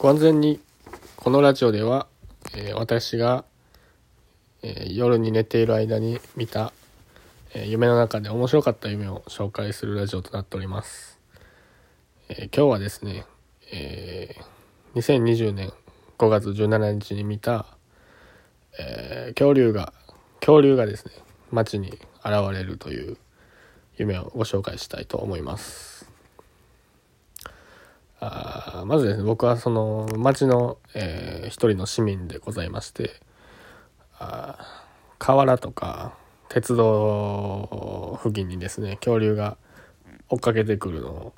ご安全に。このラジオでは、えー私が、えー夜に寝ている間に見た、えー夢の中で面白かった夢を紹介するラジオとなっております、え今日はですね、えー2020年5月17日に見た、え恐竜が恐竜がですね街に現れるという夢をご紹介したいと思います。まずですね僕はその町の、えー一人の市民でございましてあ河原とか鉄道付近にですね恐竜が追っかけてくるのを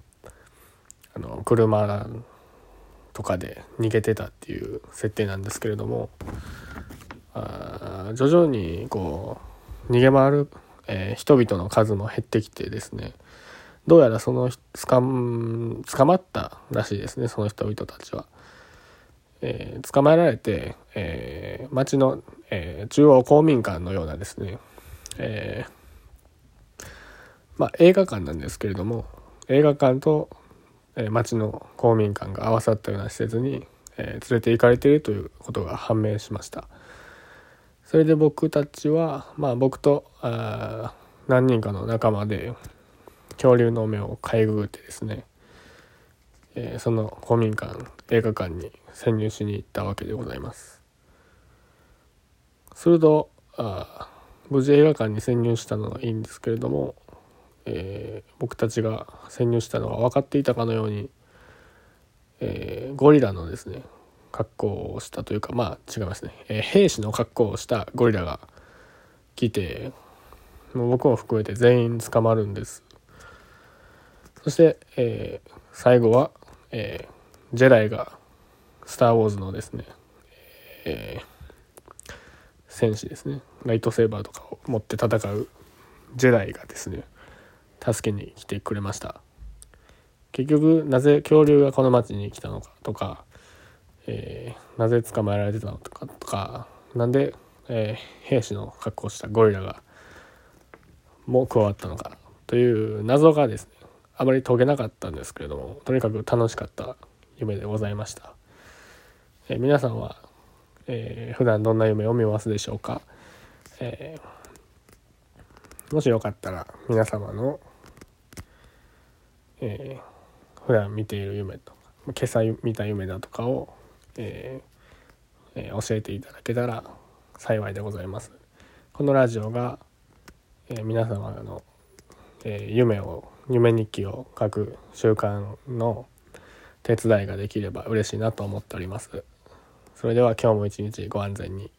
あの車とかで逃げてたっていう設定なんですけれどもあ徐々にこう逃げ回る、えー人々の数も減ってきてですねどうやらその捕ん捕まったらしいですねその人々たちは。えー捕まえられて、えー町の、えー中央公民館のようなですね、えーまあ、映画館なんですけれども映画館と、えー町の公民館が合わさったような施設に、えー連れて行かれているということが判明しました。それで僕たちは、まあ、僕とあ何人かの仲間で恐竜の目をかいくぐってですね、えーその公民館映画館に潜入しに行ったわけでございます。するとあ無事映画館に潜入したのはいいんですけれども、えー僕たちが潜入したのは分かっていたかのように、えーゴリラのですね格好をしたというかまあ違いますね、えー兵士の格好をしたゴリラが来てもう僕も含めて全員捕まるんです。そして、えー最後は、えージェダイが「スター・ウォーズ」のですね、えー戦士ですねライトセーバーとかを持って戦うジェダイがですね助けに来てくれました。結局なぜ恐竜がこの町に来たのかとか、えーなぜ捕まえられてたのかとかなんで、えー兵士の格好したゴリラがも加わったのかという謎がですねあまり解けなかったんですけれどもとにかく楽しかった夢でございました、えー皆さんは、えー普段どんな夢を見ますでしょうか、えーもしよかったら皆様の、えー普段見ている夢とか今朝見た夢だとかを、ええー教えていただけたら幸いでございます。このラジオが、え皆様の、えー夢を夢日記を書く習慣の手伝いができれば嬉しいなと思っております。それでは今日も一日ご安全に。